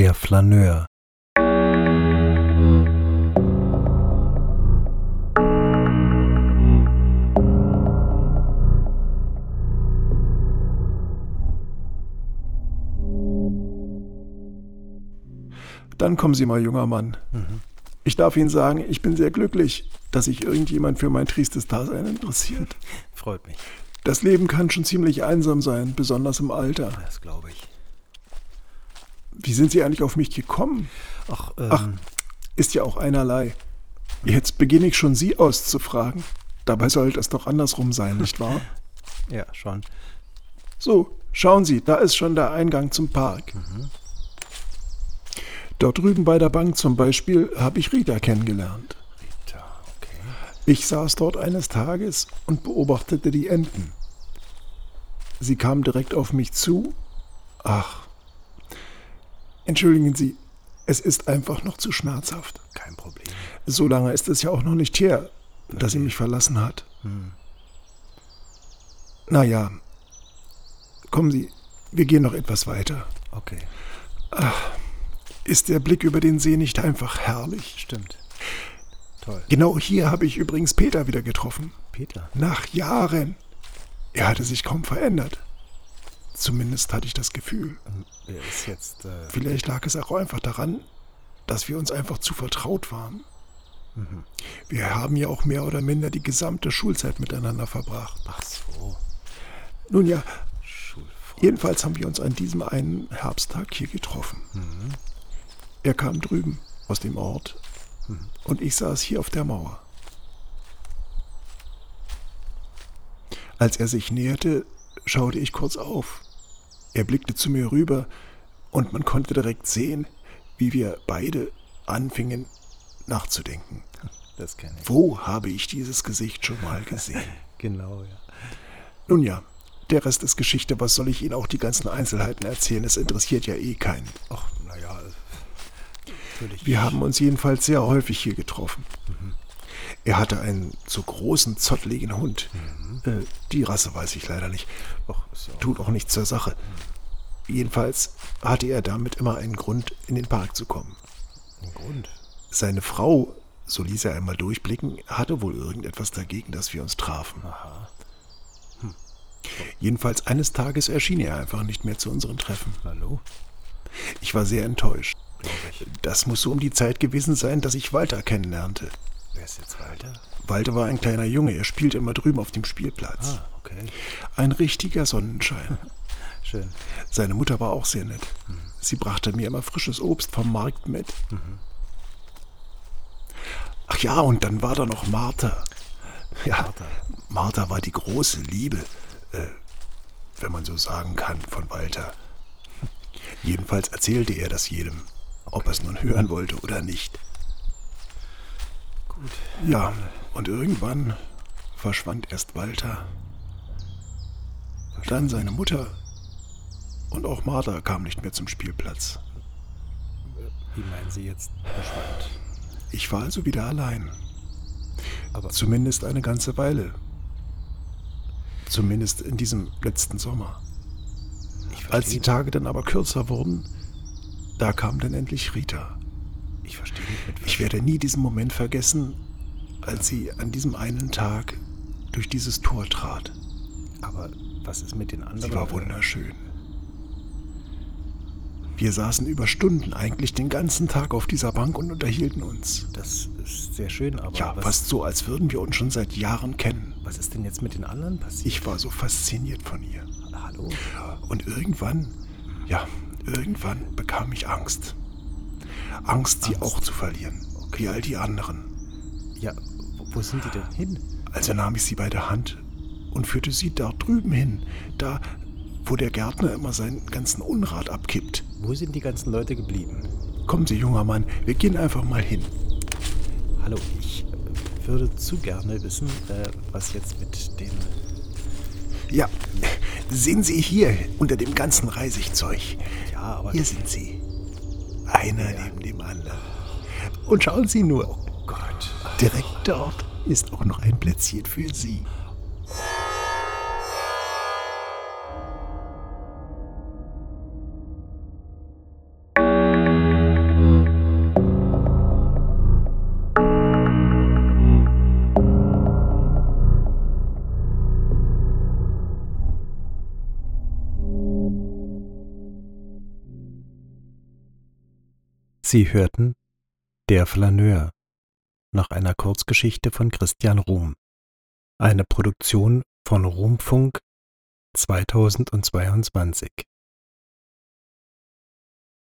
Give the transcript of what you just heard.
Der Flaneur. Dann kommen Sie mal, junger Mann. Ich darf Ihnen sagen, ich bin sehr glücklich, dass sich irgendjemand für mein triestes Dasein interessiert. Freut mich. Das Leben kann schon ziemlich einsam sein, besonders im Alter. Das glaube ich. Wie sind Sie eigentlich auf mich gekommen? Ach, ähm, Ach, ist ja auch einerlei. Jetzt beginne ich schon Sie auszufragen. Dabei sollte es doch andersrum sein, nicht wahr? ja, schon. So, schauen Sie, da ist schon der Eingang zum Park. Dort drüben bei der Bank zum Beispiel habe ich Rita kennengelernt. Rita, okay. Ich saß dort eines Tages und beobachtete die Enten. Sie kam direkt auf mich zu. Ach, entschuldigen Sie, es ist einfach noch zu schmerzhaft. Kein Problem. So lange ist es ja auch noch nicht her, dass sie mich verlassen hat. Naja, kommen Sie, wir gehen noch etwas weiter. Okay, Ist der Blick über den See nicht einfach herrlich? stimmt. Toll. Genau hier habe ich übrigens Peter wieder getroffen. Peter. Nach Jahren. Er hatte sich kaum verändert. Zumindest hatte ich das Gefühl. Jetzt, äh, Vielleicht lag es auch einfach daran, dass wir uns einfach zu vertraut waren. Wir haben ja auch mehr oder minder die gesamte Schulzeit miteinander verbracht. ach so, Nun ja, jedenfalls haben wir uns an diesem einen Herbsttag hier getroffen. Er kam drüben aus dem Ort und ich saß hier auf der Mauer. Als er sich näherte, schaute ich kurz auf. Er blickte zu mir rüber und man konnte direkt sehen, wie wir beide anfingen nachzudenken. Das kenne ich. Wo habe ich dieses Gesicht schon mal gesehen? Genau, ja. Nun ja, der Rest ist Geschichte. Was soll ich Ihnen auch die ganzen Einzelheiten erzählen? Es interessiert ja eh keinen. Ach, naja, natürlich. Wir haben uns jedenfalls sehr häufig hier getroffen. Er hatte einen so großen, zottligen Hund. Äh, die Rasse weiß ich leider nicht. Auch Tut auch nichts zur Sache. Jedenfalls hatte er damit immer einen Grund, in den Park zu kommen. ein Grund. Seine Frau, so ließ er einmal durchblicken, hatte wohl irgendetwas dagegen, dass wir uns trafen. Aha, Jedenfalls eines Tages erschien er einfach nicht mehr zu unseren Treffen. hallo? Ich war sehr enttäuscht. Das muss so um die Zeit gewesen sein, dass ich Walter kennenlernte. Wer ist jetzt Walter? Walter war ein kleiner Junge, er spielte immer drüben auf dem Spielplatz. Ah, okay. Ein richtiger Sonnenschein. Schön. Seine Mutter war auch sehr nett. Sie brachte mir immer frisches Obst vom Markt mit. Ach ja, und dann war da noch Martha. Ja, Martha. Martha war die große Liebe, äh, wenn man so sagen kann, von Walter. Jedenfalls erzählte er das jedem, ob er es nun hören wollte oder nicht. Gut. Ja, und irgendwann verschwand erst Walter, dann seine Mutter und auch Martha kam nicht mehr zum Spielplatz. Wie meinen Sie jetzt verschwand? Ich war also wieder allein. Aber Zumindest eine ganze Weile. Zumindest in diesem letzten Sommer. Als die Tage dann aber kürzer wurden, da kam dann endlich Rita. Ich verstehe nicht Ich werde nie diesen Moment vergessen, als sie an diesem einen Tag durch dieses Tor trat. Aber was ist mit den anderen? Sie war wunderschön. Wir saßen über Stunden, eigentlich den ganzen Tag auf dieser Bank und unterhielten uns. Das ist sehr schön, aber Ja, was, fast so, als würden wir uns schon seit Jahren kennen. was ist denn jetzt mit den anderen passiert? Ich war so fasziniert von ihr. Hallo? Und irgendwann, ja, irgendwann bekam ich Angst. Angst, sie Angst. auch zu verlieren. Wie all die anderen. Ja, wo, wo sind die denn hin? Also nahm ich sie bei der Hand und führte sie da drüben hin. Da, wo der Gärtner immer seinen ganzen Unrat abkippt. Wo sind die ganzen Leute geblieben? Kommen Sie, junger Mann, wir gehen einfach mal hin. Hallo, ich äh, würde zu gerne wissen, äh, was jetzt mit den... Ja, sehen Sie hier unter dem ganzen Reisigzeug. Ja, aber... Hier sind sie. Einer neben dem anderen. Und schauen Sie nur, Oh Gott. direkt dort ist auch noch ein Plätzchen für Sie. Sie hörten Der Flaneur nach einer Kurzgeschichte von Christian Ruhm. Eine Produktion von Ruhmfunk 2022.